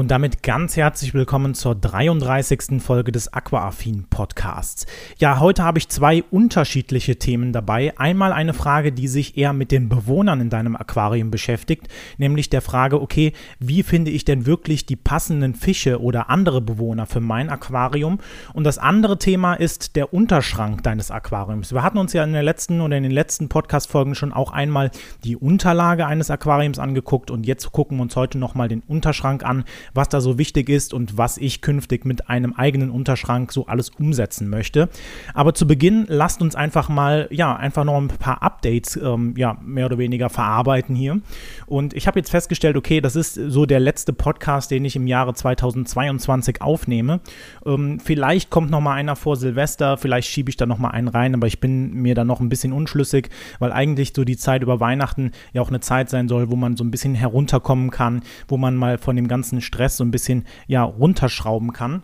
Und damit ganz herzlich willkommen zur 33. Folge des Aquaaffin Podcasts. Ja, heute habe ich zwei unterschiedliche Themen dabei. Einmal eine Frage, die sich eher mit den Bewohnern in deinem Aquarium beschäftigt, nämlich der Frage, okay, wie finde ich denn wirklich die passenden Fische oder andere Bewohner für mein Aquarium? Und das andere Thema ist der Unterschrank deines Aquariums. Wir hatten uns ja in der letzten oder in den letzten Podcast-Folgen schon auch einmal die Unterlage eines Aquariums angeguckt und jetzt gucken wir uns heute nochmal den Unterschrank an was da so wichtig ist und was ich künftig mit einem eigenen Unterschrank so alles umsetzen möchte. Aber zu Beginn lasst uns einfach mal, ja, einfach noch ein paar Updates, ähm, ja, mehr oder weniger verarbeiten hier. Und ich habe jetzt festgestellt, okay, das ist so der letzte Podcast, den ich im Jahre 2022 aufnehme. Ähm, vielleicht kommt noch mal einer vor Silvester, vielleicht schiebe ich da noch mal einen rein, aber ich bin mir da noch ein bisschen unschlüssig, weil eigentlich so die Zeit über Weihnachten ja auch eine Zeit sein soll, wo man so ein bisschen herunterkommen kann, wo man mal von dem ganzen Stress so ein bisschen ja runterschrauben kann.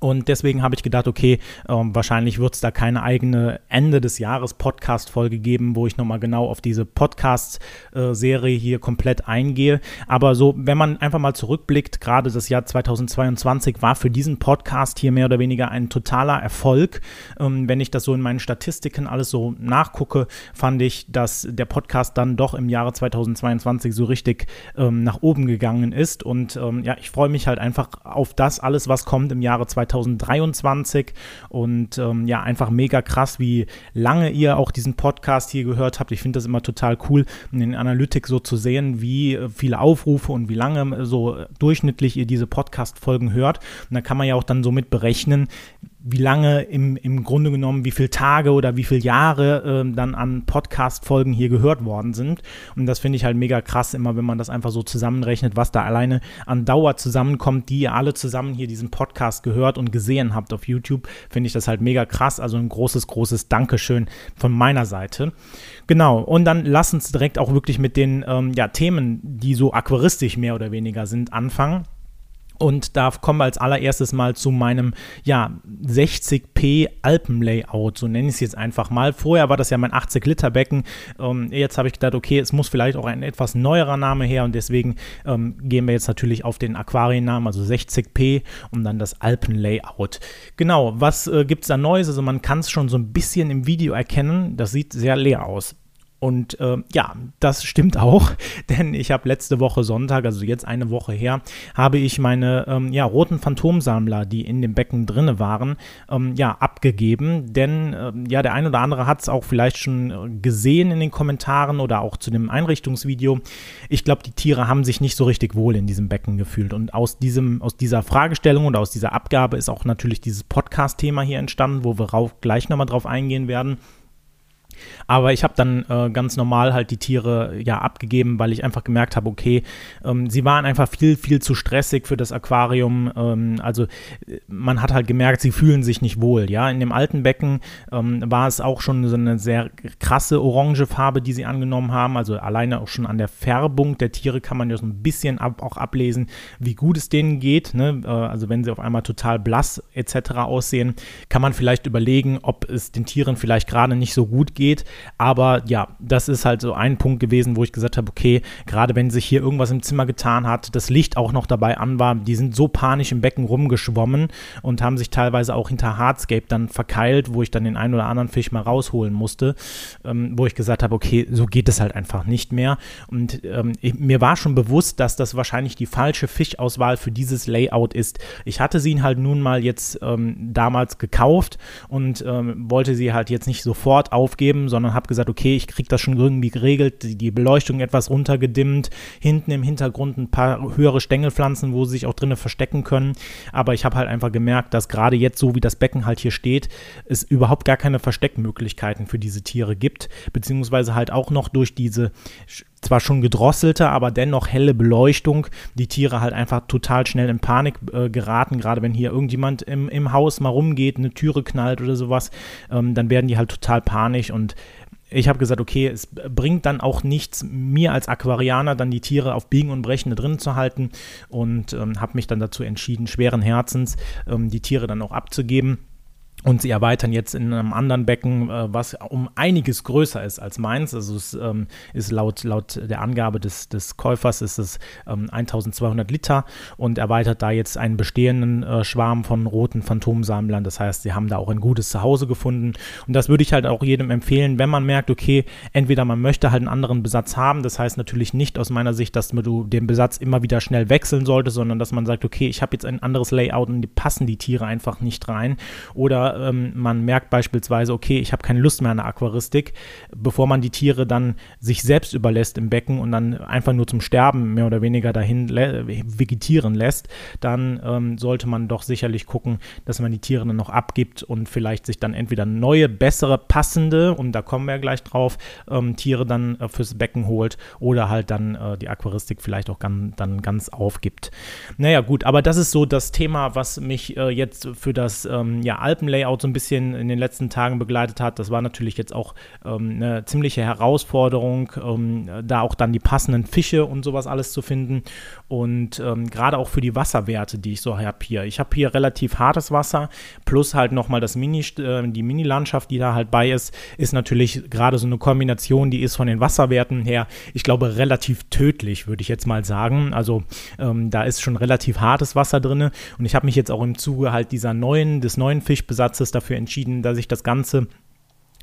Und deswegen habe ich gedacht, okay, ähm, wahrscheinlich wird es da keine eigene Ende des Jahres Podcast-Folge geben, wo ich nochmal genau auf diese Podcast-Serie hier komplett eingehe. Aber so, wenn man einfach mal zurückblickt, gerade das Jahr 2022 war für diesen Podcast hier mehr oder weniger ein totaler Erfolg. Ähm, wenn ich das so in meinen Statistiken alles so nachgucke, fand ich, dass der Podcast dann doch im Jahre 2022 so richtig ähm, nach oben gegangen ist. Und ja, ich freue mich halt einfach auf das alles, was kommt im Jahre 2022. 2023 und ähm, ja, einfach mega krass, wie lange ihr auch diesen Podcast hier gehört habt. Ich finde das immer total cool, in den Analytics so zu sehen, wie äh, viele Aufrufe und wie lange äh, so durchschnittlich ihr diese Podcast-Folgen hört. Und da kann man ja auch dann somit berechnen, wie lange im, im Grunde genommen, wie viele Tage oder wie viele Jahre äh, dann an Podcast-Folgen hier gehört worden sind. Und das finde ich halt mega krass, immer wenn man das einfach so zusammenrechnet, was da alleine an Dauer zusammenkommt, die ihr alle zusammen hier diesen Podcast gehört und gesehen habt auf YouTube, finde ich das halt mega krass. Also ein großes, großes Dankeschön von meiner Seite. Genau, und dann lass uns direkt auch wirklich mit den ähm, ja, Themen, die so aquaristisch mehr oder weniger sind, anfangen. Und da kommen wir als allererstes mal zu meinem ja, 60p Alpenlayout, so nenne ich es jetzt einfach mal. Vorher war das ja mein 80-Liter-Becken. Ähm, jetzt habe ich gedacht, okay, es muss vielleicht auch ein etwas neuerer Name her und deswegen ähm, gehen wir jetzt natürlich auf den Aquariennamen, also 60p und dann das Alpenlayout. Genau, was äh, gibt es da Neues? Also man kann es schon so ein bisschen im Video erkennen. Das sieht sehr leer aus. Und äh, ja, das stimmt auch, denn ich habe letzte Woche Sonntag, also jetzt eine Woche her, habe ich meine ähm, ja, roten Phantomsammler, die in dem Becken drinne waren, ähm, ja, abgegeben. Denn äh, ja, der ein oder andere hat es auch vielleicht schon äh, gesehen in den Kommentaren oder auch zu dem Einrichtungsvideo. Ich glaube, die Tiere haben sich nicht so richtig wohl in diesem Becken gefühlt. Und aus, diesem, aus dieser Fragestellung und aus dieser Abgabe ist auch natürlich dieses Podcast-Thema hier entstanden, wo wir gleich nochmal drauf eingehen werden. Aber ich habe dann äh, ganz normal halt die Tiere ja abgegeben, weil ich einfach gemerkt habe, okay, ähm, sie waren einfach viel, viel zu stressig für das Aquarium. Ähm, also äh, man hat halt gemerkt, sie fühlen sich nicht wohl. Ja, in dem alten Becken ähm, war es auch schon so eine sehr krasse orange Farbe, die sie angenommen haben. Also alleine auch schon an der Färbung der Tiere kann man ja so ein bisschen ab, auch ablesen, wie gut es denen geht. Ne? Äh, also wenn sie auf einmal total blass etc. aussehen, kann man vielleicht überlegen, ob es den Tieren vielleicht gerade nicht so gut geht geht. Aber ja, das ist halt so ein Punkt gewesen, wo ich gesagt habe, okay, gerade wenn sich hier irgendwas im Zimmer getan hat, das Licht auch noch dabei an war, die sind so panisch im Becken rumgeschwommen und haben sich teilweise auch hinter Hardscape dann verkeilt, wo ich dann den einen oder anderen Fisch mal rausholen musste, ähm, wo ich gesagt habe, okay, so geht es halt einfach nicht mehr. Und ähm, ich, mir war schon bewusst, dass das wahrscheinlich die falsche Fischauswahl für dieses Layout ist. Ich hatte sie halt nun mal jetzt ähm, damals gekauft und ähm, wollte sie halt jetzt nicht sofort aufgeben, bleiben, sondern habe gesagt, okay, ich kriege das schon irgendwie geregelt, die, die Beleuchtung etwas runtergedimmt, hinten im Hintergrund ein paar höhere Stängelpflanzen, wo sie sich auch drinnen verstecken können. Aber ich habe halt einfach gemerkt, dass gerade jetzt, so wie das Becken halt hier steht, es überhaupt gar keine Versteckmöglichkeiten für diese Tiere gibt, beziehungsweise halt auch noch durch diese zwar schon gedrosselte, aber dennoch helle Beleuchtung, die Tiere halt einfach total schnell in Panik äh, geraten, gerade wenn hier irgendjemand im, im Haus mal rumgeht, eine Türe knallt oder sowas, ähm, dann werden die halt total panisch. Und ich habe gesagt, okay, es bringt dann auch nichts, mir als Aquarianer dann die Tiere auf Biegen und Brechen da drin zu halten. Und ähm, habe mich dann dazu entschieden, schweren Herzens ähm, die Tiere dann auch abzugeben Und sie erweitern jetzt in einem anderen Becken, äh, was um einiges größer ist als meins. Also es ähm, ist laut, laut der Angabe des, des Käufers ist es ähm, 1200 Liter und erweitert da jetzt einen bestehenden äh, Schwarm von roten Phantomsammlern. Das heißt, sie haben da auch ein gutes Zuhause gefunden. Und das würde ich halt auch jedem empfehlen, wenn man merkt, okay, entweder man möchte halt einen anderen Besatz haben. Das heißt natürlich nicht aus meiner Sicht, dass du den Besatz immer wieder schnell wechseln solltest, sondern dass man sagt, okay, ich habe jetzt ein anderes Layout und die passen die Tiere einfach nicht rein. Oder ähm, man merkt beispielsweise, okay, ich habe keine Lust mehr an der Aquaristik, bevor man die Tiere dann sich selbst überlässt im Becken und dann einfach nur zum Sterben mehr oder weniger dahin vegetieren lässt, dann ähm, sollte man doch sicherlich gucken, dass man die Tiere dann noch abgibt und vielleicht sich dann entweder neue, bessere, passende, und da kommen wir gleich drauf, ähm, Tiere dann äh, fürs Becken holt oder halt dann äh, die Aquaristik vielleicht auch gan dann ganz aufgibt. Naja, gut, aber das ist so das Thema, was mich äh, jetzt für das ähm, ja, Alpenlayer Layout so ein bisschen in den letzten Tagen begleitet hat. Das war natürlich jetzt auch ähm, eine ziemliche Herausforderung, ähm, da auch dann die passenden Fische und sowas alles zu finden. Und ähm, gerade auch für die Wasserwerte, die ich so habe hier. Ich habe hier relativ hartes Wasser, plus halt nochmal das Mini, äh, die Mini-Landschaft, die da halt bei ist, ist natürlich gerade so eine Kombination, die ist von den Wasserwerten her, ich glaube, relativ tödlich, würde ich jetzt mal sagen. Also ähm, da ist schon relativ hartes Wasser drin. Und ich habe mich jetzt auch im Zuge halt dieser neuen, des neuen Fischbesatzes Platzes dafür entschieden, dass ich das Ganze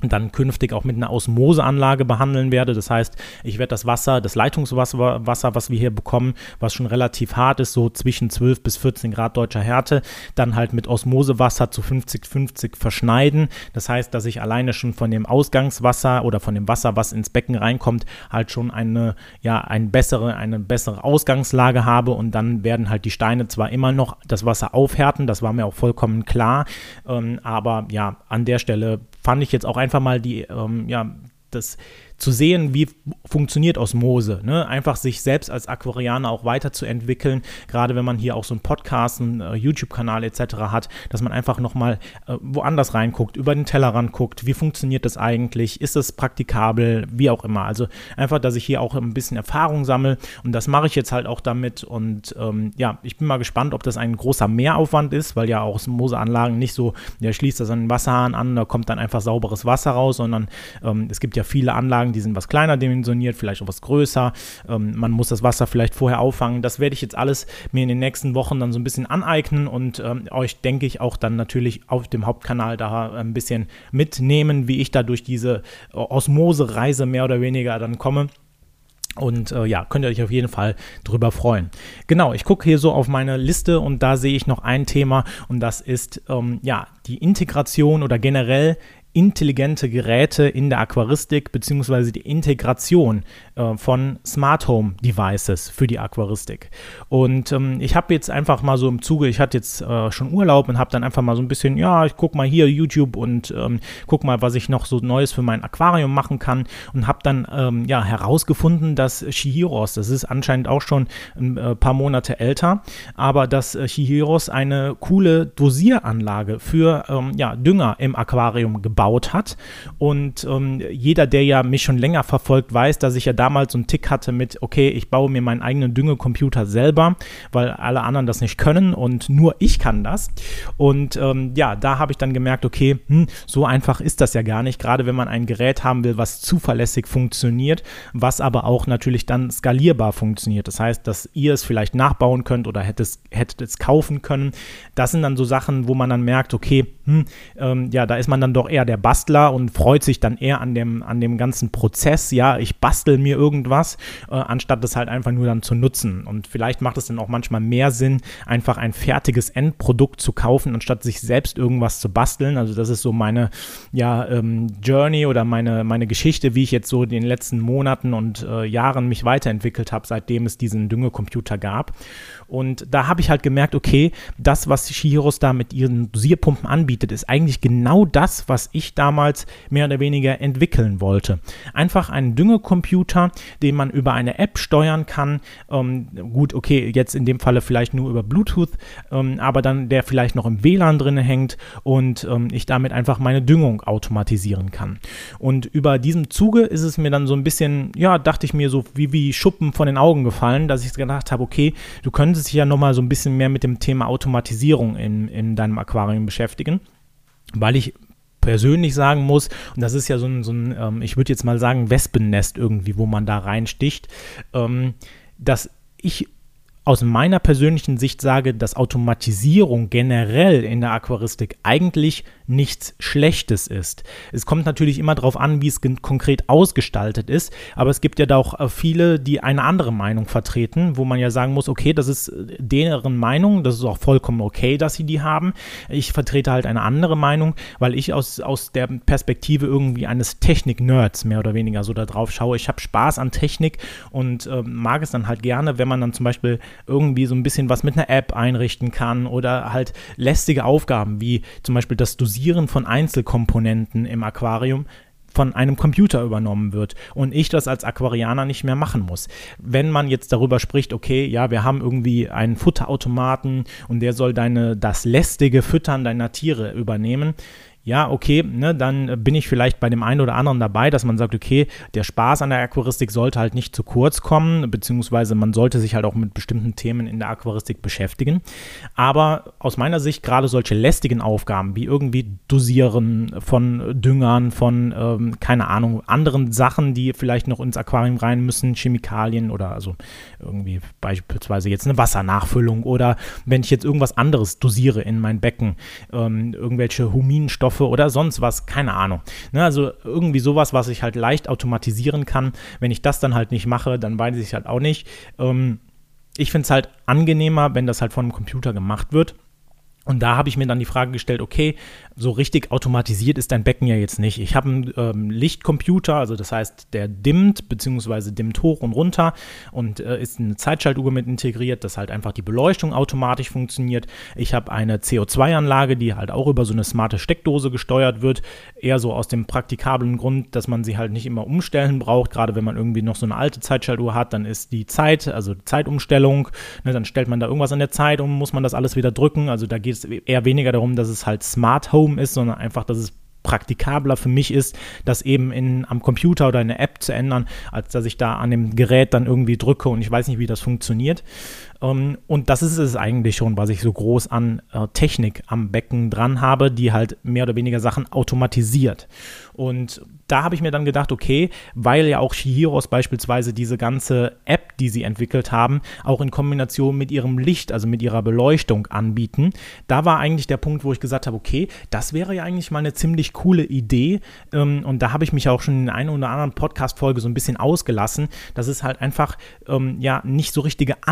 dann künftig auch mit einer Osmoseanlage behandeln werde. Das heißt, ich werde das Wasser, das Leitungswasser, Wasser, was wir hier bekommen, was schon relativ hart ist, so zwischen 12 bis 14 Grad deutscher Härte, dann halt mit Osmosewasser zu 50-50 verschneiden. Das heißt, dass ich alleine schon von dem Ausgangswasser oder von dem Wasser, was ins Becken reinkommt, halt schon eine, ja, eine bessere, eine bessere Ausgangslage habe und dann werden halt die Steine zwar immer noch das Wasser aufhärten, das war mir auch vollkommen klar, ähm, aber ja, an der Stelle fand ich jetzt auch einfach mal die, ähm, ja, das zu sehen, wie funktioniert Osmose. Ne? Einfach sich selbst als Aquarianer auch weiterzuentwickeln, gerade wenn man hier auch so einen Podcast, einen äh, YouTube-Kanal etc. hat, dass man einfach nochmal äh, woanders reinguckt, über den Tellerrand guckt, wie funktioniert das eigentlich, ist das praktikabel, wie auch immer. Also einfach, dass ich hier auch ein bisschen Erfahrung sammle und das mache ich jetzt halt auch damit und ähm, ja, ich bin mal gespannt, ob das ein großer Mehraufwand ist, weil ja auch Osmoseanlagen nicht so, der schließt das an den Wasserhahn an, da kommt dann einfach sauberes Wasser raus, sondern ähm, es gibt ja viele Anlagen, Anlagen, die sind was kleiner dimensioniert, vielleicht auch was größer. Ähm, man muss das Wasser vielleicht vorher auffangen. Das werde ich jetzt alles mir in den nächsten Wochen dann so ein bisschen aneignen und ähm, euch, denke ich, auch dann natürlich auf dem Hauptkanal da ein bisschen mitnehmen, wie ich da durch diese äh, Osmose-Reise mehr oder weniger dann komme. Und äh, ja, könnt ihr euch auf jeden Fall drüber freuen. Genau, ich gucke hier so auf meine Liste und da sehe ich noch ein Thema und das ist ähm, ja die Integration oder generell intelligente Geräte in der Aquaristik beziehungsweise die Integration äh, von Smart Home Devices für die Aquaristik. Und ähm, ich habe jetzt einfach mal so im Zuge, ich hatte jetzt äh, schon Urlaub und habe dann einfach mal so ein bisschen, ja, ich gucke mal hier YouTube und ähm, guck mal, was ich noch so Neues für mein Aquarium machen kann und habe dann ähm, ja herausgefunden, dass Shihiros, das ist anscheinend auch schon ein äh, paar Monate älter, aber dass äh, Shihiros eine coole Dosieranlage für ähm, ja, Dünger im Aquarium gebaut gebaut hat. Und ähm, jeder, der ja mich schon länger verfolgt, weiß, dass ich ja damals so einen Tick hatte mit, okay, ich baue mir meinen eigenen Düngecomputer selber, weil alle anderen das nicht können und nur ich kann das. Und ähm, ja, da habe ich dann gemerkt, okay, hm, so einfach ist das ja gar nicht, gerade wenn man ein Gerät haben will, was zuverlässig funktioniert, was aber auch natürlich dann skalierbar funktioniert. Das heißt, dass ihr es vielleicht nachbauen könnt oder hättet es, hättet es kaufen können. Das sind dann so Sachen, wo man dann merkt, okay, hm, ähm, ja, da ist man dann doch eher der Bastler und freut sich dann eher an dem, an dem ganzen Prozess. Ja, ich bastel mir irgendwas, äh, anstatt das halt einfach nur dann zu nutzen. Und vielleicht macht es dann auch manchmal mehr Sinn, einfach ein fertiges Endprodukt zu kaufen, anstatt sich selbst irgendwas zu basteln. Also das ist so meine ja, ähm, Journey oder meine, meine Geschichte, wie ich jetzt so in den letzten Monaten und äh, Jahren mich weiterentwickelt habe, seitdem es diesen Düngecomputer gab. Und da habe ich halt gemerkt, okay, das, was Shihiros da mit ihren Dosierpumpen anbietet, ist eigentlich genau das, was ich damals mehr oder weniger entwickeln wollte. Einfach einen Düngecomputer, den man über eine App steuern kann. Ähm, gut, okay, jetzt in dem Falle vielleicht nur über Bluetooth, ähm, aber dann der vielleicht noch im WLAN drin hängt und ähm, ich damit einfach meine Düngung automatisieren kann. Und über diesem Zuge ist es mir dann so ein bisschen, ja, dachte ich mir so wie, wie Schuppen von den Augen gefallen, dass ich gedacht habe, okay, du könntest dich ja nochmal so ein bisschen mehr mit dem Thema Automatisierung in, in deinem Aquarium beschäftigen. weil ich persönlich sagen muss, und das ist ja so ein, so ein ähm, ich würde jetzt mal sagen, Wespennest irgendwie, wo man da reinsticht, ähm, dass ich aus meiner persönlichen Sicht sage, dass Automatisierung generell in der Aquaristik eigentlich nichts Schlechtes ist. Es kommt natürlich immer darauf an, wie es konkret ausgestaltet ist, aber es gibt ja da auch äh, viele, die eine andere Meinung vertreten, wo man ja sagen muss, okay, das ist äh, deren Meinung, das ist auch vollkommen okay, dass sie die haben. Ich vertrete halt eine andere Meinung, weil ich aus, aus der Perspektive irgendwie eines Technik-Nerds mehr oder weniger so da drauf schaue. Ich habe Spaß an Technik und äh, mag es dann halt gerne, wenn man dann zum Beispiel irgendwie so ein bisschen was mit einer App einrichten kann oder halt lästige Aufgaben wie zum Beispiel das Dosieren von Einzelkomponenten im Aquarium von einem Computer übernommen wird und ich das als Aquarianer nicht mehr machen muss. Wenn man jetzt darüber spricht, okay, ja, wir haben irgendwie einen Futterautomaten und der soll deine das lästige Füttern deiner Tiere übernehmen, ja, okay, ne, dann bin ich vielleicht bei dem einen oder anderen dabei, dass man sagt, okay, der Spaß an der Aquaristik sollte halt nicht zu kurz kommen, beziehungsweise man sollte sich halt auch mit bestimmten Themen in der Aquaristik beschäftigen. Aber aus meiner Sicht gerade solche lästigen Aufgaben wie irgendwie Dosieren von Düngern, von, ähm, keine Ahnung, anderen Sachen, die vielleicht noch ins Aquarium rein müssen, Chemikalien oder also irgendwie beispielsweise jetzt eine Wassernachfüllung oder wenn ich jetzt irgendwas anderes dosiere in mein Becken, ähm, irgendwelche Huminstoffe, Stoffe oder sonst was, keine Ahnung. Ne, also irgendwie sowas, was ich halt leicht automatisieren kann. Wenn ich das dann halt nicht mache, dann weiß ich halt auch nicht. Ähm, ich finde es halt angenehmer, wenn das halt von einem Computer gemacht wird. Und da habe ich mir dann die Frage gestellt, okay, so richtig automatisiert ist dein Becken ja jetzt nicht. Ich habe einen ähm, Lichtcomputer, also das heißt, der dimmt bzw. dimmt hoch und runter und äh, ist eine Zeitschaltuhr mit integriert, dass halt einfach die Beleuchtung automatisch funktioniert. Ich habe eine CO2-Anlage, die halt auch über so eine smarte Steckdose gesteuert wird, eher so aus dem praktikablen Grund, dass man sie halt nicht immer umstellen braucht, gerade wenn man irgendwie noch so eine alte Zeitschaltuhr hat, dann ist die Zeit, also Zeitumstellung, ne, dann stellt man da irgendwas an der Zeit um, muss man das alles wieder drücken, also da geht es eher weniger darum, dass es halt Smart Home ist, sondern einfach, dass es praktikabler für mich ist, das eben in, am Computer oder in der App zu ändern, als dass ich da an dem Gerät dann irgendwie drücke und ich weiß nicht, wie das funktioniert. Ähm, und das ist es eigentlich schon, was ich so groß an äh, Technik am Becken dran habe, die halt mehr oder weniger Sachen automatisiert. Und da habe ich mir dann gedacht, okay, weil ja auch Shihiros beispielsweise diese ganze App, die sie entwickelt haben, auch in Kombination mit ihrem Licht, also mit ihrer Beleuchtung anbieten, da war eigentlich der Punkt, wo ich gesagt habe, okay, das wäre ja eigentlich mal eine ziemlich coole Idee. Ähm, und da habe ich mich auch schon in der einen oder anderen Podcast-Folge so ein bisschen ausgelassen, dass es halt einfach ähm, ja nicht so richtige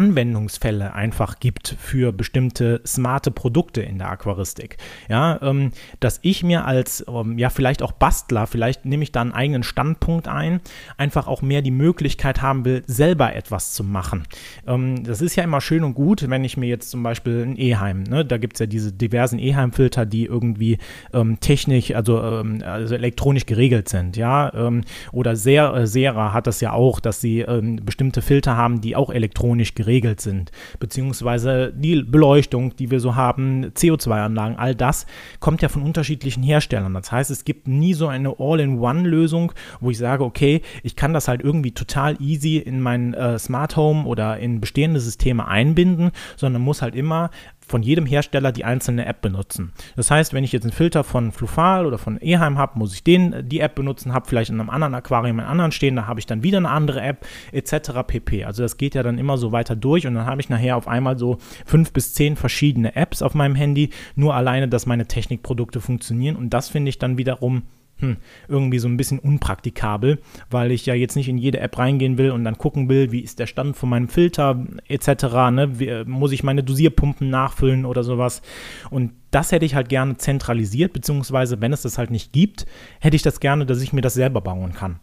Anwendungsfälle einfach gibt für bestimmte smarte Produkte in der Aquaristik. Ja, ähm, dass ich mir als ja vielleicht auch Bastler, vielleicht nehme ich da einen eigenen Standpunkt ein, einfach auch mehr die Möglichkeit haben will, selber etwas zu machen. Ähm, das ist ja immer schön und gut, wenn ich mir jetzt zum Beispiel ein E-Heim, ne, da gibt es ja diese diversen E-Heim-Filter, die irgendwie ähm, technisch, also, ähm, also, elektronisch geregelt sind, ja, ähm, oder sehr, äh, Sera hat das ja auch, dass sie ähm, bestimmte Filter haben, die auch elektronisch geregelt sind, beziehungsweise die Beleuchtung, die wir so haben, CO2-Anlagen, all das kommt ja von unterschiedlichen Herstellern. Das heißt, es gibt nie so eine All-in-One One-Lösung, wo ich sage, okay, ich kann das halt irgendwie total easy in mein äh, Smart Home oder in bestehende Systeme einbinden, sondern muss halt immer von jedem Hersteller die einzelne App benutzen. Das heißt, wenn ich jetzt einen Filter von Flufal oder von Eheim habe, muss ich den äh, die App benutzen, habe vielleicht in einem anderen Aquarium einen anderen stehen, da habe ich dann wieder eine andere App etc. pp. Also das geht ja dann immer so weiter durch und dann habe ich nachher auf einmal so fünf bis zehn verschiedene Apps auf meinem Handy, nur alleine, dass meine Technikprodukte funktionieren und das finde ich dann wiederum hm, irgendwie so ein bisschen unpraktikabel, weil ich ja jetzt nicht in jede App reingehen will und dann gucken will, wie ist der Stand von meinem Filter etc. Ne? Wie, muss ich meine Dosierpumpen nachfüllen oder sowas. Und das hätte ich halt gerne zentralisiert, beziehungsweise wenn es das halt nicht gibt, hätte ich das gerne, dass ich mir das selber bauen kann.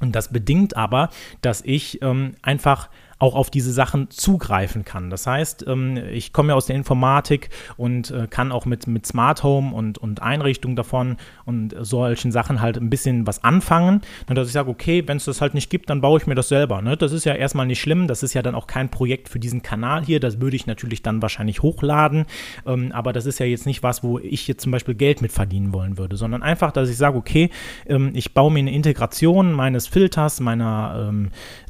Und das bedingt aber, dass ich ähm, einfach auch auf diese Sachen zugreifen kann. Das heißt, ähm, ich komme ja aus der Informatik und äh, kann auch mit, mit Smart Home und, und Einrichtung davon und solchen Sachen halt ein bisschen was anfangen. Und dass ich sage, okay, wenn es das halt nicht gibt, dann baue ich mir das selber. Ne? Das ist ja erstmal nicht schlimm. Das ist ja dann auch kein Projekt für diesen Kanal hier. Das würde ich natürlich dann wahrscheinlich hochladen. Ähm, aber das ist ja jetzt nicht was, wo ich jetzt zum Beispiel Geld mit verdienen wollen würde, sondern einfach, dass ich sage, okay, ähm, ich baue mir eine Integration meines Filters, meiner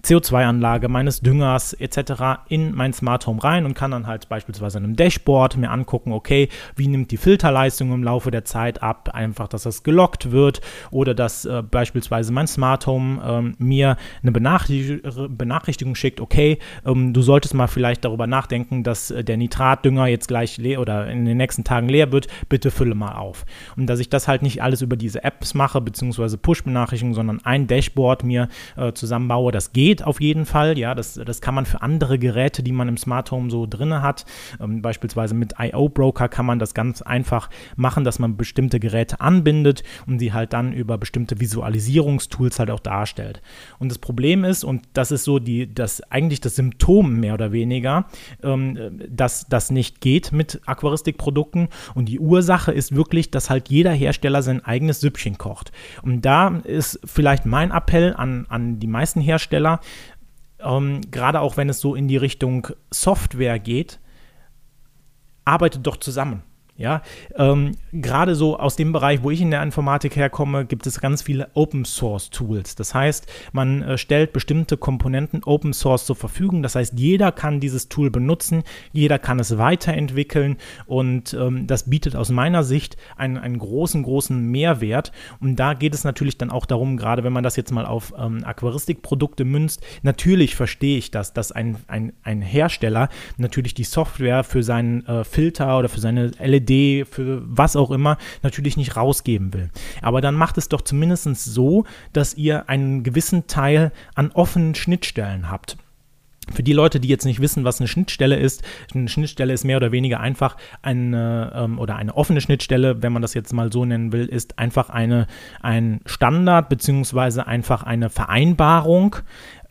CO2-Anlage, meines Düngers, etc. in mein Smart Home rein und kann dann halt beispielsweise an einem Dashboard mir angucken, okay, wie nimmt die Filterleistung im Laufe der Zeit ab, einfach, dass das gelockt wird oder dass äh, beispielsweise mein Smart Home ähm, mir eine Benachrichtigung, Benachrichtigung schickt, okay, ähm, du solltest mal vielleicht darüber nachdenken, dass äh, der Nitratdünger jetzt gleich leer oder in den nächsten Tagen leer wird, bitte fülle mal auf. Und dass ich das halt nicht alles über diese Apps mache, beziehungsweise Push-Benachrichtigungen, sondern ein Dashboard mir äh, zusammenbaue, das geht auf jeden Fall, ja, das, das kann man für andere Geräte, die man im Smart Home so drin hat, ähm, beispielsweise mit IO Broker kann man das ganz einfach machen, dass man bestimmte Geräte anbindet und sie halt dann über bestimmte Visualisierungstools halt auch darstellt. Und das Problem ist, und das ist so die, das eigentlich das Symptom mehr oder weniger, ähm, dass das nicht geht mit Aquaristikprodukten. Und die Ursache ist wirklich, dass halt jeder Hersteller sein eigenes Süppchen kocht. Und da ist vielleicht mein Appell an, an die meisten Hersteller, ähm, gerade auch wenn es so in die Richtung Software geht, arbeitet doch zusammen. Ja, ähm, gerade so aus dem Bereich, wo ich in der Informatik herkomme, gibt es ganz viele Open Source Tools. Das heißt, man äh, stellt bestimmte Komponenten Open Source zur Verfügung. Das heißt, jeder kann dieses Tool benutzen, jeder kann es weiterentwickeln und ähm, das bietet aus meiner Sicht einen, einen großen, großen Mehrwert. Und da geht es natürlich dann auch darum, gerade wenn man das jetzt mal auf ähm, Aquaristikprodukte münzt, natürlich verstehe ich das, dass ein, ein, ein Hersteller natürlich die Software für seinen äh, Filter oder für seine LED Idee, für was auch immer, natürlich nicht rausgeben will. Aber dann macht es doch zumindest so, dass ihr einen gewissen Teil an offenen Schnittstellen habt. Für die Leute, die jetzt nicht wissen, was eine Schnittstelle ist, eine Schnittstelle ist mehr oder weniger einfach eine ähm, oder eine offene Schnittstelle, wenn man das jetzt mal so nennen will, ist einfach eine, ein Standard beziehungsweise einfach eine Vereinbarung,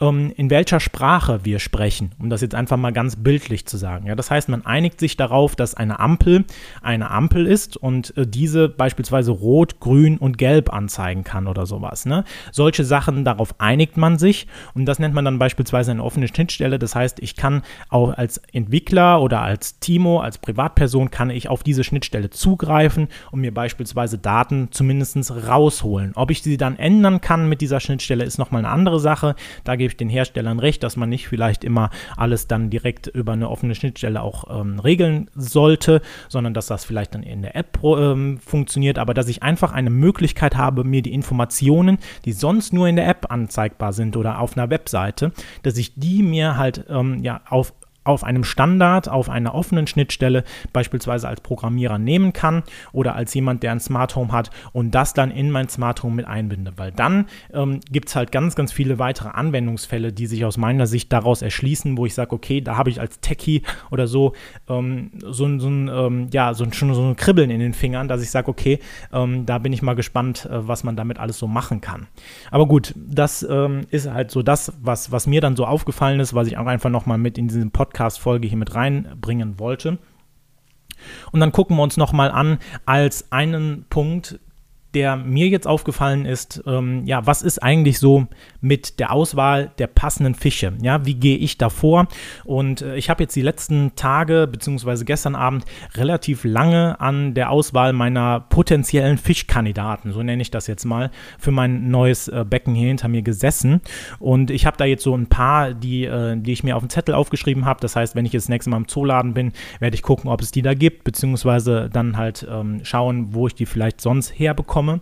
ähm, in welcher Sprache wir sprechen, um das jetzt einfach mal ganz bildlich zu sagen. Ja, das heißt, man einigt sich darauf, dass eine Ampel eine Ampel ist und äh, diese beispielsweise rot, grün und gelb anzeigen kann oder sowas. Ne? Solche Sachen, darauf einigt man sich und das nennt man dann beispielsweise eine offene Schnittstelle. Das heißt, ich kann auch als Entwickler oder als Timo, als Privatperson, kann ich auf diese Schnittstelle zugreifen und mir beispielsweise Daten zumindest rausholen. Ob ich sie dann ändern kann mit dieser Schnittstelle, ist nochmal eine andere Sache. Da gebe ich den Herstellern recht, dass man nicht vielleicht immer alles dann direkt über eine offene Schnittstelle auch ähm, regeln sollte, sondern dass das vielleicht dann in der App ähm, funktioniert, aber dass ich einfach eine Möglichkeit habe, mir die Informationen, die sonst nur in der App anzeigbar sind oder auf einer Webseite, dass ich die mir halt ähm, ja auf auf einem Standard, auf einer offenen Schnittstelle beispielsweise als Programmierer nehmen kann oder als jemand, der ein Smart Home hat und das dann in mein Smart Home mit einbinde. Weil dann ähm, gibt es halt ganz, ganz viele weitere Anwendungsfälle, die sich aus meiner Sicht daraus erschließen, wo ich sage, okay, da habe ich als Techie oder so ähm, so, so, ein, ähm, ja, so, schon so ein Kribbeln in den Fingern, dass ich sage, okay, ähm, da bin ich mal gespannt, äh, was man damit alles so machen kann. Aber gut, das ähm, ist halt so das, was, was mir dann so aufgefallen ist, was ich auch einfach nochmal mit in diesem Podcast Podcast-Folge hier mit reinbringen wollte. Und dann gucken wir uns nochmal an als einen Punkt, der mir jetzt aufgefallen ist, ähm, ja, was ist eigentlich so mit der Auswahl der passenden Fische? Ja, wie gehe ich da vor? Und äh, ich habe jetzt die letzten Tage beziehungsweise gestern Abend relativ lange an der Auswahl meiner potenziellen Fischkandidaten, so nenne ich das jetzt mal, für mein neues äh, Becken hier hinter mir gesessen. Und ich habe da jetzt so ein paar, die, äh, die ich mir auf den Zettel aufgeschrieben habe. Das heißt, wenn ich jetzt das nächste Mal im Zooladen bin, werde ich gucken, ob es die da gibt, beziehungsweise dann halt ähm, schauen, wo ich die vielleicht sonst herbekomme komme.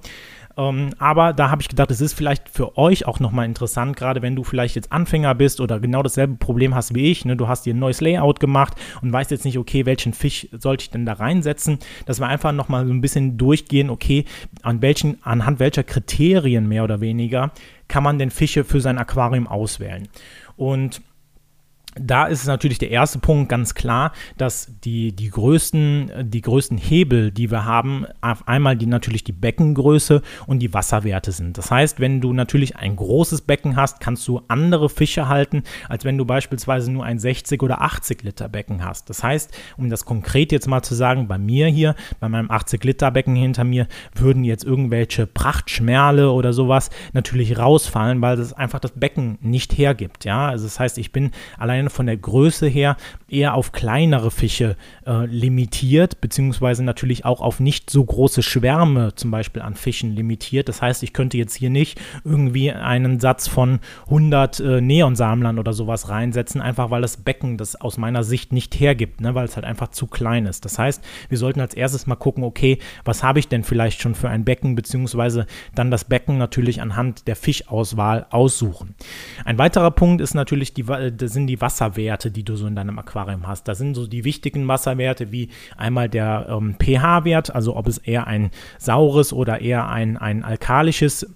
Ähm, aber da habe ich gedacht, es ist vielleicht für euch auch nochmal interessant, gerade wenn du vielleicht jetzt Anfänger bist oder genau dasselbe Problem hast wie ich. Ne? Du hast dir ein neues Layout gemacht und weißt jetzt nicht, okay, welchen Fisch sollte ich denn da reinsetzen, dass wir einfach nochmal so ein bisschen durchgehen, okay, an welchen, anhand welcher Kriterien mehr oder weniger kann man denn Fische für sein Aquarium auswählen. Und da ist natürlich der erste Punkt ganz klar, dass die, die, größten, die größten Hebel, die wir haben, auf einmal die natürlich die Beckengröße und die Wasserwerte sind. Das heißt, wenn du natürlich ein großes Becken hast, kannst du andere Fische halten, als wenn du beispielsweise nur ein 60 oder 80 Liter Becken hast. Das heißt, um das konkret jetzt mal zu sagen, bei mir hier, bei meinem 80 Liter Becken hinter mir, würden jetzt irgendwelche Prachtschmerle oder sowas natürlich rausfallen, weil das einfach das Becken nicht hergibt. Ja, also das heißt, ich bin allein alleine von der Größe her eher auf kleinere Fische äh, limitiert, beziehungsweise natürlich auch auf nicht so große Schwärme zum Beispiel an Fischen limitiert. Das heißt, ich könnte jetzt hier nicht irgendwie einen Satz von 100 äh, Neonsammlern oder sowas reinsetzen, einfach weil das Becken das aus meiner Sicht nicht hergibt, ne, weil es halt einfach zu klein ist. Das heißt, wir sollten als erstes mal gucken, okay, was habe ich denn vielleicht schon für ein Becken, beziehungsweise dann das Becken natürlich anhand der Fischauswahl aussuchen. Ein weiterer Punkt ist natürlich, die, das sind die Wasserwerte, die du so in deinem Aquarium hast. Da sind so die wichtigen Wasserwerte wie einmal der ähm, pH-Wert, also ob es eher ein saures oder eher ein, ein alkalisches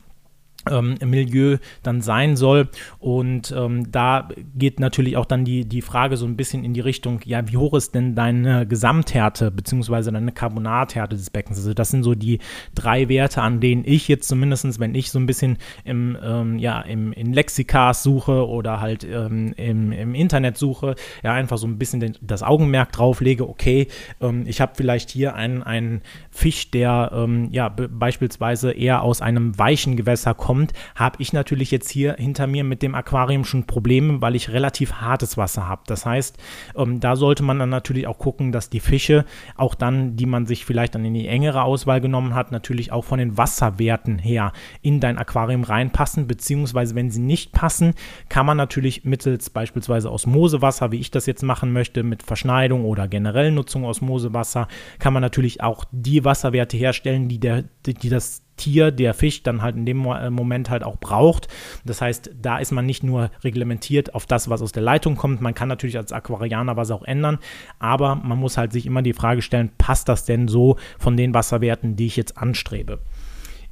ähm, Milieu dann sein soll. Und ähm, da geht natürlich auch dann die, die Frage so ein bisschen in die Richtung, ja, wie hoch ist denn deine Gesamthärte beziehungsweise deine Carbonathärte des Beckens? Also das sind so die drei Werte, an denen ich jetzt zumindestens, wenn ich so ein bisschen im, ähm, ja, im, in Lexikas suche oder halt ähm, im, im Internet suche, ja, einfach so ein bisschen den, das Augenmerk drauf lege, okay, ähm, ich habe vielleicht hier einen, einen Fisch, der ähm, ja beispielsweise eher aus einem weichen Gewässer kommt, kommt, habe ich natürlich jetzt hier hinter mir mit dem Aquarium schon Probleme, weil ich relativ hartes Wasser habe. Das heißt, ähm, da sollte man dann natürlich auch gucken, dass die Fische auch dann, die man sich vielleicht dann in die engere Auswahl genommen hat, natürlich auch von den Wasserwerten her in dein Aquarium reinpassen, beziehungsweise wenn sie nicht passen, kann man natürlich mittels beispielsweise Osmosewasser, wie ich das jetzt machen möchte, mit Verschneidung oder generell Nutzung Osmosewasser, kann man natürlich auch die Wasserwerte herstellen, die, der, die das Tier, der Fisch dann halt in dem äh, Moment halt auch braucht. Das heißt, da ist man nicht nur reglementiert auf das, was aus der Leitung kommt. Man kann natürlich als Aquarianer was auch ändern, aber man muss halt sich immer die Frage stellen, passt das denn so von den Wasserwerten, die ich jetzt anstrebe?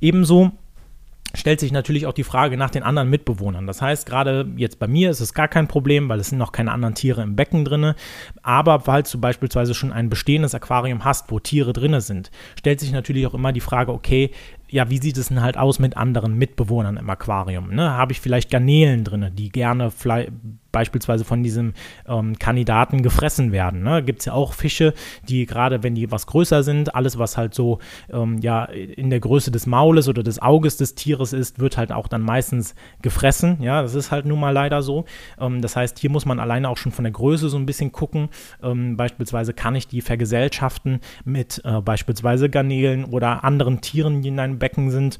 Ebenso stellt sich natürlich auch die Frage nach den anderen Mitbewohnern. Das heißt, gerade jetzt bei mir ist es gar kein Problem, weil es sind noch keine anderen Tiere im Becken drin. Aber falls du beispielsweise schon ein bestehendes Aquarium hast, wo Tiere drin sind, stellt sich natürlich auch immer die Frage, okay, ja, wie sieht es denn halt aus mit anderen Mitbewohnern im Aquarium? Ne? Habe ich vielleicht Garnelen drin, die gerne beispielsweise von diesem ähm, Kandidaten gefressen werden. Ne? Gibt es ja auch Fische, die gerade, wenn die was größer sind, alles, was halt so ähm, ja, in der Größe des Maules oder des Auges des Tieres ist, wird halt auch dann meistens gefressen. Ja, das ist halt nun mal leider so. Ähm, das heißt, hier muss man alleine auch schon von der Größe so ein bisschen gucken. Ähm, beispielsweise kann ich die vergesellschaften mit äh, beispielsweise Garnelen oder anderen Tieren, die in einem Becken sind.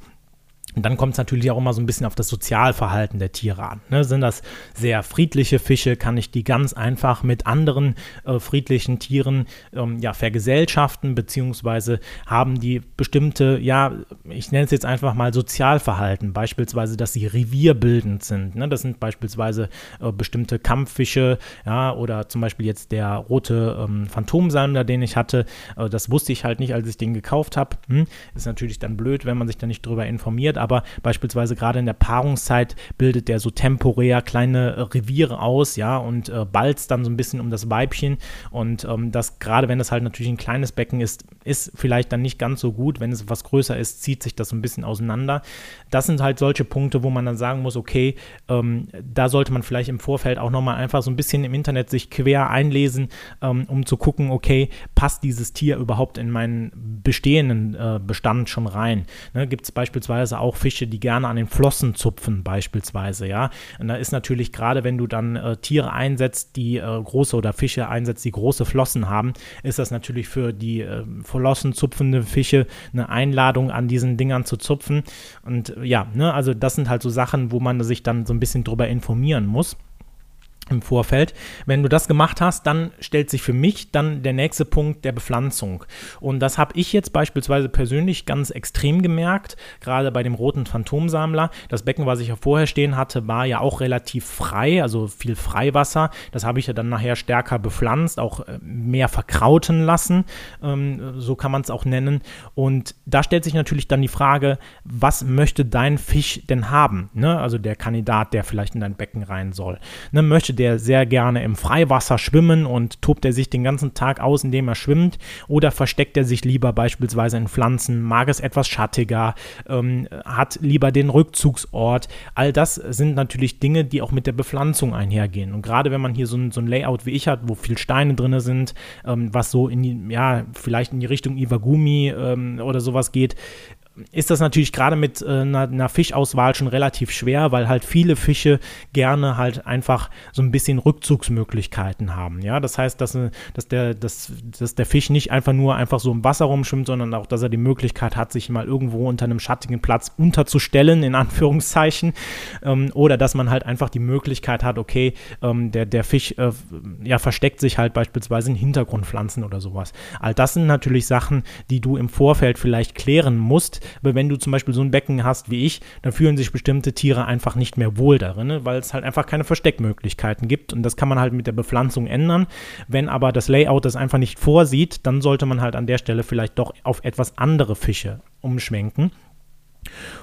Und dann kommt es natürlich auch immer so ein bisschen auf das Sozialverhalten der Tiere an. Ne? Sind das sehr friedliche Fische, kann ich die ganz einfach mit anderen äh, friedlichen Tieren ähm, ja, vergesellschaften, beziehungsweise haben die bestimmte, ja, ich nenne es jetzt einfach mal Sozialverhalten, beispielsweise, dass sie revierbildend sind. Ne? Das sind beispielsweise äh, bestimmte Kampffische, ja, oder zum Beispiel jetzt der rote ähm, Phantomsalmler, den ich hatte. Äh, das wusste ich halt nicht, als ich den gekauft habe. Hm? Ist natürlich dann blöd, wenn man sich da nicht drüber informiert, aber beispielsweise gerade in der Paarungszeit bildet der so temporär kleine äh, Reviere aus, ja, und äh, balzt dann so ein bisschen um das Weibchen. Und ähm, das, gerade wenn das halt natürlich ein kleines Becken ist, ist vielleicht dann nicht ganz so gut. Wenn es was größer ist, zieht sich das so ein bisschen auseinander. Das sind halt solche Punkte, wo man dann sagen muss, okay, ähm, da sollte man vielleicht im Vorfeld auch nochmal einfach so ein bisschen im Internet sich quer einlesen, ähm, um zu gucken, okay, passt dieses Tier überhaupt in meinen bestehenden äh, Bestand schon rein? Ne, Gibt es beispielsweise auch auch Fische, die gerne an den Flossen zupfen, beispielsweise, ja. Und da ist natürlich gerade, wenn du dann äh, Tiere einsetzt, die äh, große oder Fische einsetzt, die große Flossen haben, ist das natürlich für die äh, Flossen zupfende Fische eine Einladung, an diesen Dingern zu zupfen. Und ja, ne, also das sind halt so Sachen, wo man sich dann so ein bisschen drüber informieren muss im Vorfeld. Wenn du das gemacht hast, dann stellt sich für mich dann der nächste Punkt der Bepflanzung. Und das habe ich jetzt beispielsweise persönlich ganz extrem gemerkt, gerade bei dem roten Phantomsammler. Das Becken, was ich ja vorher stehen hatte, war ja auch relativ frei, also viel Freiwasser. Das habe ich ja dann nachher stärker bepflanzt, auch äh, mehr verkrauten lassen, ähm, so kann man es auch nennen. Und da stellt sich natürlich dann die Frage, was möchte dein Fisch denn haben? Ne? Also der Kandidat, der vielleicht in dein Becken rein soll. Ne? Möchte der sehr gerne im Freiwasser schwimmen und tobt er sich den ganzen Tag aus, indem er schwimmt? Oder versteckt er sich lieber beispielsweise in Pflanzen, mag es etwas schattiger, ähm, hat lieber den Rückzugsort? All das sind natürlich Dinge, die auch mit der Bepflanzung einhergehen. Und gerade wenn man hier so ein, so ein Layout wie ich hat, wo viel Steine drin sind, ähm, was so in die, ja, vielleicht in die Richtung Iwagumi ähm, oder sowas geht, ist das natürlich gerade mit äh, einer, einer, Fischauswahl schon relativ schwer, weil halt viele Fische gerne halt einfach so ein bisschen Rückzugsmöglichkeiten haben. Ja, das heißt, dass, äh, dass, der, dass, dass der Fisch nicht einfach nur einfach so im Wasser rumschwimmt, sondern auch, dass er die Möglichkeit hat, sich mal irgendwo unter einem schattigen Platz unterzustellen, in Anführungszeichen. Ähm, oder dass man halt einfach die Möglichkeit hat, okay, ähm, der, der Fisch äh, ja, versteckt sich halt beispielsweise in Hintergrundpflanzen oder sowas. All das sind natürlich Sachen, die du im Vorfeld vielleicht klären musst. Aber wenn du zum Beispiel so ein Becken hast wie ich, dann fühlen sich bestimmte Tiere einfach nicht mehr wohl darin, ne? weil es halt einfach keine Versteckmöglichkeiten gibt. Und das kann man halt mit der Bepflanzung ändern. Wenn aber das Layout das einfach nicht vorsieht, dann sollte man halt an der Stelle vielleicht doch auf etwas andere Fische umschwenken.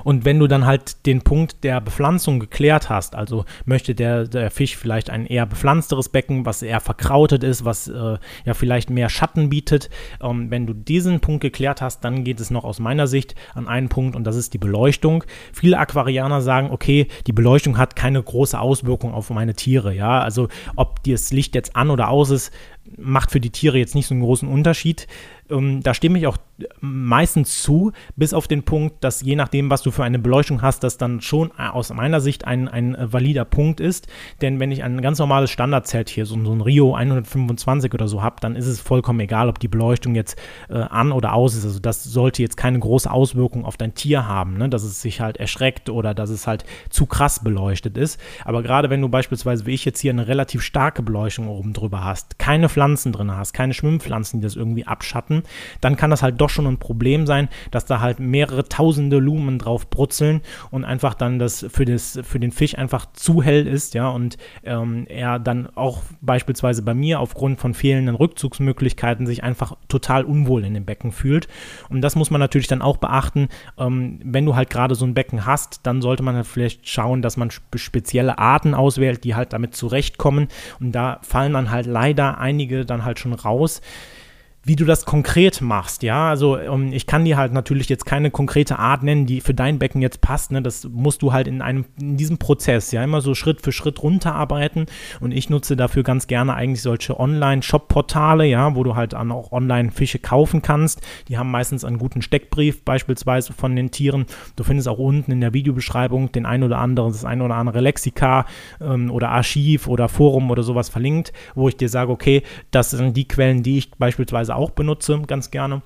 Und wenn du dann halt den Punkt der Bepflanzung geklärt hast, also möchte der, der Fisch vielleicht ein eher bepflanzteres Becken, was eher verkrautet ist, was äh, ja vielleicht mehr Schatten bietet, ähm, wenn du diesen Punkt geklärt hast, dann geht es noch aus meiner Sicht an einen Punkt und das ist die Beleuchtung. Viele Aquarianer sagen, okay, die Beleuchtung hat keine große Auswirkung auf meine Tiere, ja, also ob das Licht jetzt an oder aus ist, macht für die Tiere jetzt nicht so einen großen Unterschied. Ähm, da stimme ich auch meistens zu, bis auf den Punkt, dass je nachdem, was du für eine Beleuchtung hast, das dann schon äh, aus meiner Sicht ein, ein äh, valider Punkt ist. Denn wenn ich ein ganz normales Standardzelt hier, so, so ein Rio 125 oder so habe, dann ist es vollkommen egal, ob die Beleuchtung jetzt äh, an oder aus ist. Also das sollte jetzt keine große Auswirkung auf dein Tier haben, ne? dass es sich halt erschreckt oder dass es halt zu krass beleuchtet ist. Aber gerade wenn du beispielsweise, wie ich jetzt hier, eine relativ starke Beleuchtung oben drüber hast, keine Pflanzen drin hast, keine Schwimmpflanzen, die das irgendwie abschatten, dann kann das halt doch schon ein Problem sein, dass da halt mehrere tausende Lumen drauf brutzeln und einfach dann das für, das für den Fisch einfach zu hell ist, ja, und ähm, er dann auch beispielsweise bei mir aufgrund von fehlenden Rückzugsmöglichkeiten sich einfach total unwohl in dem Becken fühlt. Und das muss man natürlich dann auch beachten. Ähm, wenn du halt gerade so ein Becken hast, dann sollte man halt vielleicht schauen, dass man spezielle Arten auswählt, die halt damit zurechtkommen. Und da fallen dann halt leider einige dann halt schon raus wie du das konkret machst, ja. Also um, ähm, ich kann dir halt natürlich jetzt keine konkrete Art nennen, die für dein Becken jetzt passt. Ne? Das musst du halt in einem, in diesem Prozess, ja, immer so Schritt für Schritt runterarbeiten. Und ich nutze dafür ganz gerne eigentlich solche Online-Shop-Portale, ja, wo du halt dann auch online Fische kaufen kannst. Die haben meistens einen guten Steckbrief, beispielsweise von den Tieren. Du findest auch unten in der Videobeschreibung den ein oder anderen, das ein oder andere Lexika ähm, oder Archiv oder Forum oder sowas verlinkt, wo ich dir sage, okay, das sind die Quellen, die ich beispielsweise auch benutze, ganz gerne.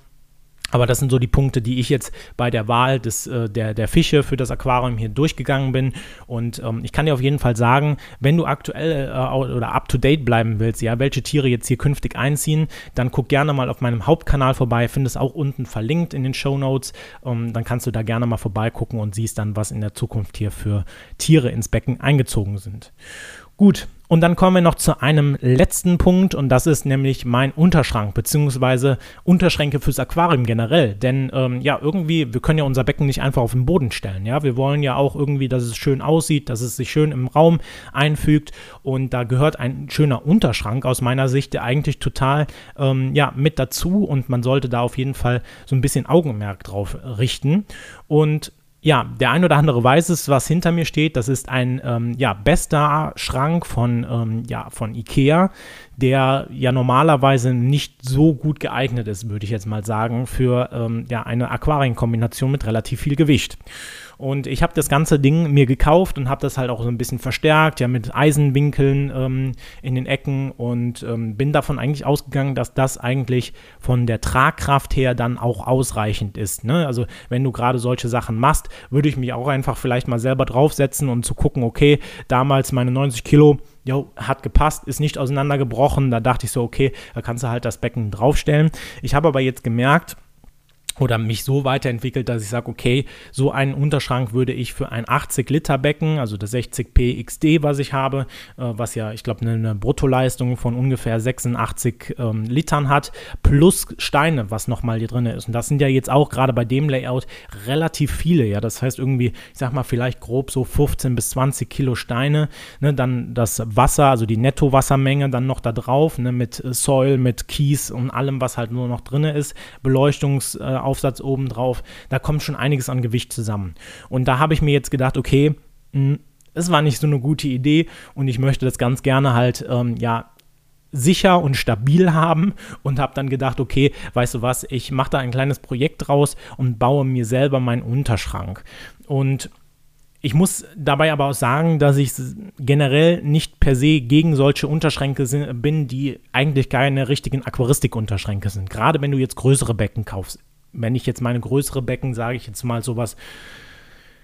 Aber das sind so die Punkte, die ich jetzt bei der Wahl des, äh, der, der Fische für das Aquarium hier durchgegangen bin. Und ähm, ich kann dir auf jeden Fall sagen, wenn du aktuell äh, oder up to date bleiben willst, ja, welche Tiere jetzt hier künftig einziehen, dann guck gerne mal auf meinem Hauptkanal vorbei, findest auch unten verlinkt in den Show Notes. Ähm, dann kannst du da gerne mal vorbeigucken und siehst dann, was in der Zukunft hier für Tiere ins Becken eingezogen sind. Gut, und dann kommen wir noch zu einem letzten Punkt und das ist nämlich mein Unterschrank beziehungsweise Unterschränke fürs Aquarium generell. Denn ähm, ja, irgendwie, wir können ja unser Becken nicht einfach auf den Boden stellen. Ja, wir wollen ja auch irgendwie, dass es schön aussieht, dass es sich schön im Raum einfügt und da gehört ein schöner Unterschrank aus meiner Sicht eigentlich total ähm, ja, mit dazu und man sollte da auf jeden Fall so ein bisschen Augenmerk drauf richten. Und ja, der ein oder andere weiß es, was hinter mir steht. Das ist ein ähm, ja, bester Schrank von, ähm, ja, von Ikea, der ja normalerweise nicht so gut geeignet ist, würde ich jetzt mal sagen, für ähm, ja, eine Aquarienkombination mit relativ viel Gewicht. Und ich habe das ganze Ding mir gekauft und habe das halt auch so ein bisschen verstärkt, ja, mit Eisenwinkeln ähm, in den Ecken und ähm, bin davon eigentlich ausgegangen, dass das eigentlich von der Tragkraft her dann auch ausreichend ist. Ne? Also wenn du gerade solche Sachen machst, würde ich mich auch einfach vielleicht mal selber draufsetzen und zu gucken, okay, damals meine 90 Kilo, jo, hat gepasst, ist nicht auseinandergebrochen. Da dachte ich so, okay, da kannst du halt das Becken draufstellen. Ich habe aber jetzt gemerkt, oder mich so weiterentwickelt, dass ich sage, okay, so einen Unterschrank würde ich für ein 80-Liter-Becken, also das 60p XD, was ich habe, äh, was ja, ich glaube, eine, eine, Bruttoleistung von ungefähr 86 ähm, Litern hat, plus Steine, was nochmal hier drin ist. Und das sind ja jetzt auch gerade bei dem Layout relativ viele, ja. Das heißt irgendwie, ich sag mal, vielleicht grob so 15 bis 20 Kilo Steine, ne, dann das Wasser, also die Nettowassermenge dann noch da drauf, ne, mit Soil, mit Kies und allem, was halt nur noch drin ist, Beleuchtungs- äh, Aufsatz oben drauf. Da kommt schon einiges an Gewicht zusammen. Und da habe ich mir jetzt gedacht, okay, hm, es war nicht so eine gute Idee und ich möchte das ganz gerne halt, ähm, ja, sicher und stabil haben und habe dann gedacht, okay, weißt du was, ich mache da ein kleines Projekt draus und baue mir selber meinen Unterschrank. Und ich muss dabei aber auch sagen, dass ich generell nicht per se gegen solche Unterschränke bin, die eigentlich keine richtigen Aquaristik-Unterschränke sind. Gerade wenn du jetzt größere Becken kaufst. Wenn ich jetzt meine größere Becken, sage ich jetzt mal sowas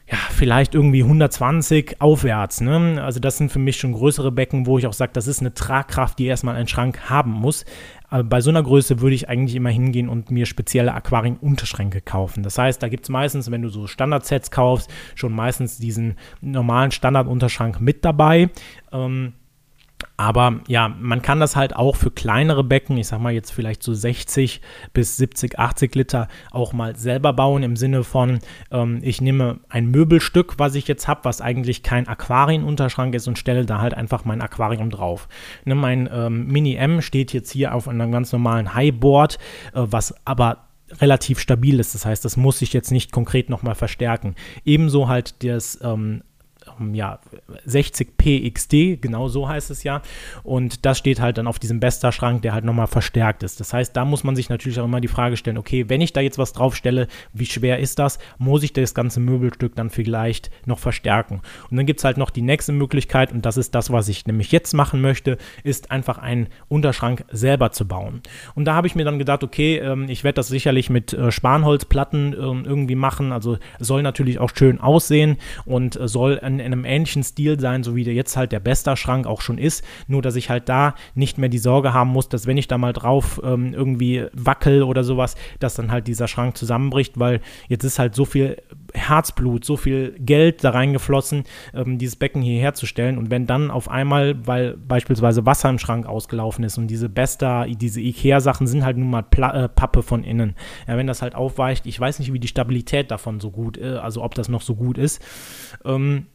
ja, vielleicht irgendwie 120 aufwärts. Ne? Also das sind für mich schon größere Becken, wo ich auch sage, das ist eine Tragkraft, die erstmal ein Schrank haben muss. Aber bei so einer Größe würde ich eigentlich immer hingehen und mir spezielle Aquarium-Unterschränke kaufen. Das heißt, da gibt es meistens, wenn du so Standardsets kaufst, schon meistens diesen normalen Standard-Unterschrank mit dabei. Ähm, aber ja, man kann das halt auch für kleinere Becken, ich sag mal jetzt vielleicht so 60 bis 70, 80 Liter, auch mal selber bauen im Sinne von, ähm, ich nehme ein Möbelstück, was ich jetzt habe, was eigentlich kein Aquarienunterschrank ist und stelle da halt einfach mein Aquarium drauf. Ne, mein ähm, Mini M steht jetzt hier auf einem ganz normalen Highboard, äh, was aber relativ stabil ist. Das heißt, das muss ich jetzt nicht konkret nochmal verstärken. Ebenso halt das ähm, ja, 60p XD, genau so heißt es ja. Und das steht halt dann auf diesem Bester-Schrank, der halt nochmal verstärkt ist. Das heißt, da muss man sich natürlich auch immer die Frage stellen, okay, wenn ich da jetzt was draufstelle, wie schwer ist das? Muss ich das ganze Möbelstück dann vielleicht noch verstärken? Und dann gibt es halt noch die nächste Möglichkeit, und das ist das, was ich nämlich jetzt machen möchte, ist einfach einen Unterschrank selber zu bauen. Und da habe ich mir dann gedacht, okay, ähm, ich werde das sicherlich mit äh, Spanholzplatten äh, irgendwie machen. Also soll natürlich auch schön aussehen und äh, soll ein in einem ähnlichen Stil sein, so wie der jetzt halt der Bester-Schrank auch schon ist. Nur, dass ich halt da nicht mehr die Sorge haben muss, dass wenn ich da mal drauf ähm, irgendwie wackel oder sowas, dass dann halt dieser Schrank zusammenbricht, weil jetzt ist halt so viel Herzblut, so viel Geld da reingeflossen, ähm, dieses Becken hier herzustellen. Und wenn dann auf einmal, weil beispielsweise Wasser im Schrank ausgelaufen ist und diese Besta, diese Ikea-Sachen sind halt nun mal Pla äh, Pappe von innen. Ja, wenn das halt aufweicht, ich weiß nicht, wie die Stabilität davon so gut, äh, also ob das noch so gut ist. Ähm,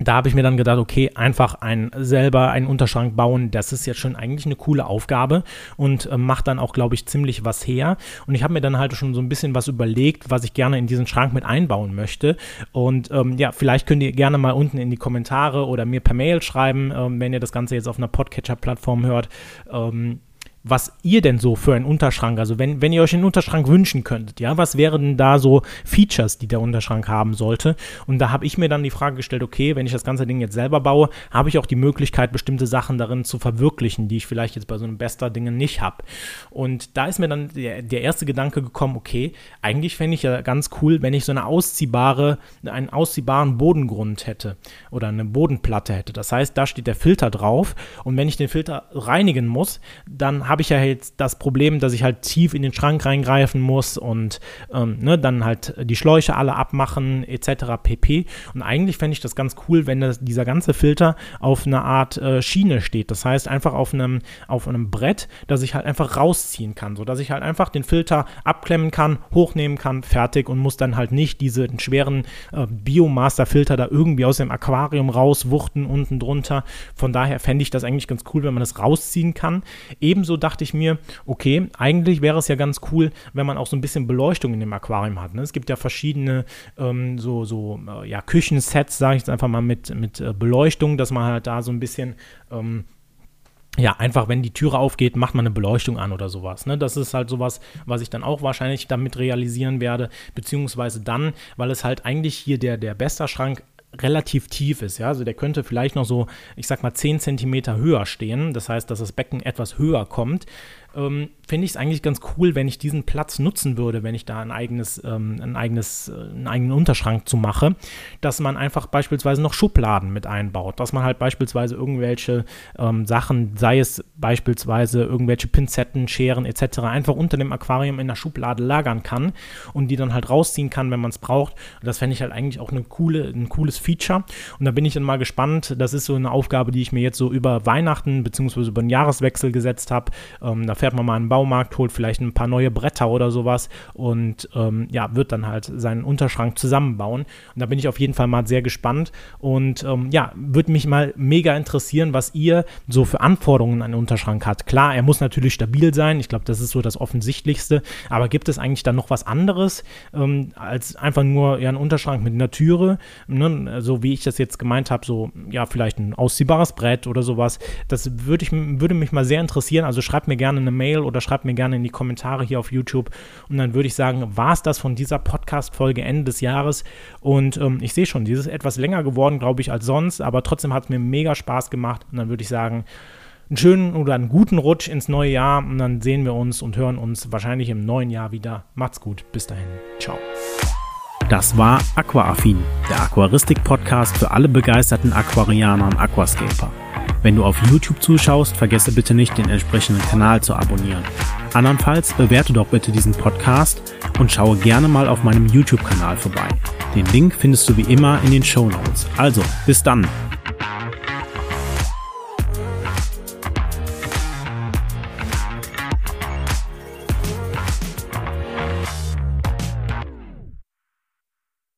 da habe ich mir dann gedacht, okay, einfach ein, selber einen Unterschrank bauen, das ist jetzt schon eigentlich eine coole Aufgabe und äh, macht dann auch, glaube ich, ziemlich was her. Und ich habe mir dann halt schon so ein bisschen was überlegt, was ich gerne in diesen Schrank mit einbauen möchte. Und ähm, ja, vielleicht könnt ihr gerne mal unten in die Kommentare oder mir per Mail schreiben, ähm, wenn ihr das Ganze jetzt auf einer Podcatcher-Plattform hört. Ähm, was ihr denn so für einen Unterschrank, also wenn, wenn ihr euch einen Unterschrank wünschen könntet, ja, was wären da so Features, die der Unterschrank haben sollte? Und da habe ich mir dann die Frage gestellt, okay, wenn ich das ganze Ding jetzt selber baue, habe ich auch die Möglichkeit, bestimmte Sachen darin zu verwirklichen, die ich vielleicht jetzt bei so einem Bester-Dingen nicht habe. Und da ist mir dann der, der erste Gedanke gekommen, okay, eigentlich fände ich ja ganz cool, wenn ich so eine ausziehbare, einen ausziehbaren Bodengrund hätte oder eine Bodenplatte hätte. Das heißt, da steht der Filter drauf und wenn ich den Filter reinigen muss, dann habe ich ja jetzt das Problem, dass ich halt tief in den Schrank reingreifen muss und ähm, ne, dann halt die Schläuche alle abmachen etc. pp. Und eigentlich fände ich das ganz cool, wenn das, dieser ganze Filter auf einer Art äh, Schiene steht. Das heißt einfach auf einem, auf einem Brett, dass ich halt einfach rausziehen kann, sodass ich halt einfach den Filter abklemmen kann, hochnehmen kann, fertig und muss dann halt nicht diesen schweren äh, Biomaster-Filter da irgendwie aus dem Aquarium rauswuchten unten drunter. Von daher fände ich das eigentlich ganz cool, wenn man das rausziehen kann. Ebenso dachte ich mir, okay, eigentlich wäre es ja ganz cool, wenn man auch so ein bisschen Beleuchtung in dem Aquarium hat. Ne? Es gibt ja verschiedene ähm, so, so äh, ja, Küchensets, sage ich jetzt einfach mal, mit, mit äh, Beleuchtung, dass man halt da so ein bisschen ähm, ja, einfach wenn die Türe aufgeht, macht man eine Beleuchtung an oder sowas. Ne? Das ist halt sowas, was ich dann auch wahrscheinlich damit realisieren werde, beziehungsweise dann, weil es halt eigentlich hier der, der Bester-Schrank relativ tief ist. Ja? Also der könnte vielleicht noch so, ich sag mal, 10 Zentimeter höher stehen. Das heißt, dass das Becken etwas höher kommt ähm, finde ich es eigentlich ganz cool, wenn ich diesen Platz nutzen würde, wenn ich da ein eigenes, ähm, ein eigenes, äh, einen eigenen Unterschrank zu mache, dass man einfach beispielsweise noch Schubladen mit einbaut, dass man halt beispielsweise irgendwelche ähm, Sachen, sei es beispielsweise irgendwelche Pinzetten, Scheren etc., einfach unter dem Aquarium in der Schublade lagern kann und die dann halt rausziehen kann, wenn man es braucht. Und das fände ich halt eigentlich auch eine coole, ein cooles Feature. Und da bin ich dann mal gespannt. Das ist so eine Aufgabe, die ich mir jetzt so über Weihnachten bzw. über den Jahreswechsel gesetzt habe. Ähm, da fährt man mal in den Baumarkt, holt vielleicht ein paar neue Bretter oder sowas und ähm, ja, wird dann halt seinen Unterschrank zusammenbauen. Und da bin ich auf jeden Fall mal sehr gespannt und ähm, ja, würde mich mal mega interessieren, was ihr so für Anforderungen an den Unterschrank habt. Klar, er muss natürlich stabil sein. Ich glaube, das ist so das Offensichtlichste. Aber gibt es eigentlich dann noch was anderes ähm, als einfach nur ja, ein Unterschrank mit einer Türe? Ne? So wie ich das jetzt gemeint habe, so ja, vielleicht ein ausziehbares Brett oder sowas. Das würde, ich, würde mich mal sehr interessieren. Also schreibt mir gerne eine Mail oder schreibt mir gerne in die Kommentare hier auf YouTube. Und dann würde ich sagen, war es das von dieser Podcast-Folge Ende des Jahres. Und ähm, ich sehe schon, dieses ist etwas länger geworden, glaube ich, als sonst. Aber trotzdem hat es mir mega Spaß gemacht. Und dann würde ich sagen, einen schönen oder einen guten Rutsch ins neue Jahr und dann sehen wir uns und hören uns wahrscheinlich im neuen Jahr wieder. Macht's gut, bis dahin. Ciao. Das war Aquaaffin, der Aquaristik-Podcast für alle begeisterten Aquarianer und Aquascaper. Wenn du auf YouTube zuschaust, vergesse bitte nicht, den entsprechenden Kanal zu abonnieren. Andernfalls bewerte doch bitte diesen Podcast und schaue gerne mal auf meinem YouTube-Kanal vorbei. Den Link findest du wie immer in den Show Notes. Also, bis dann!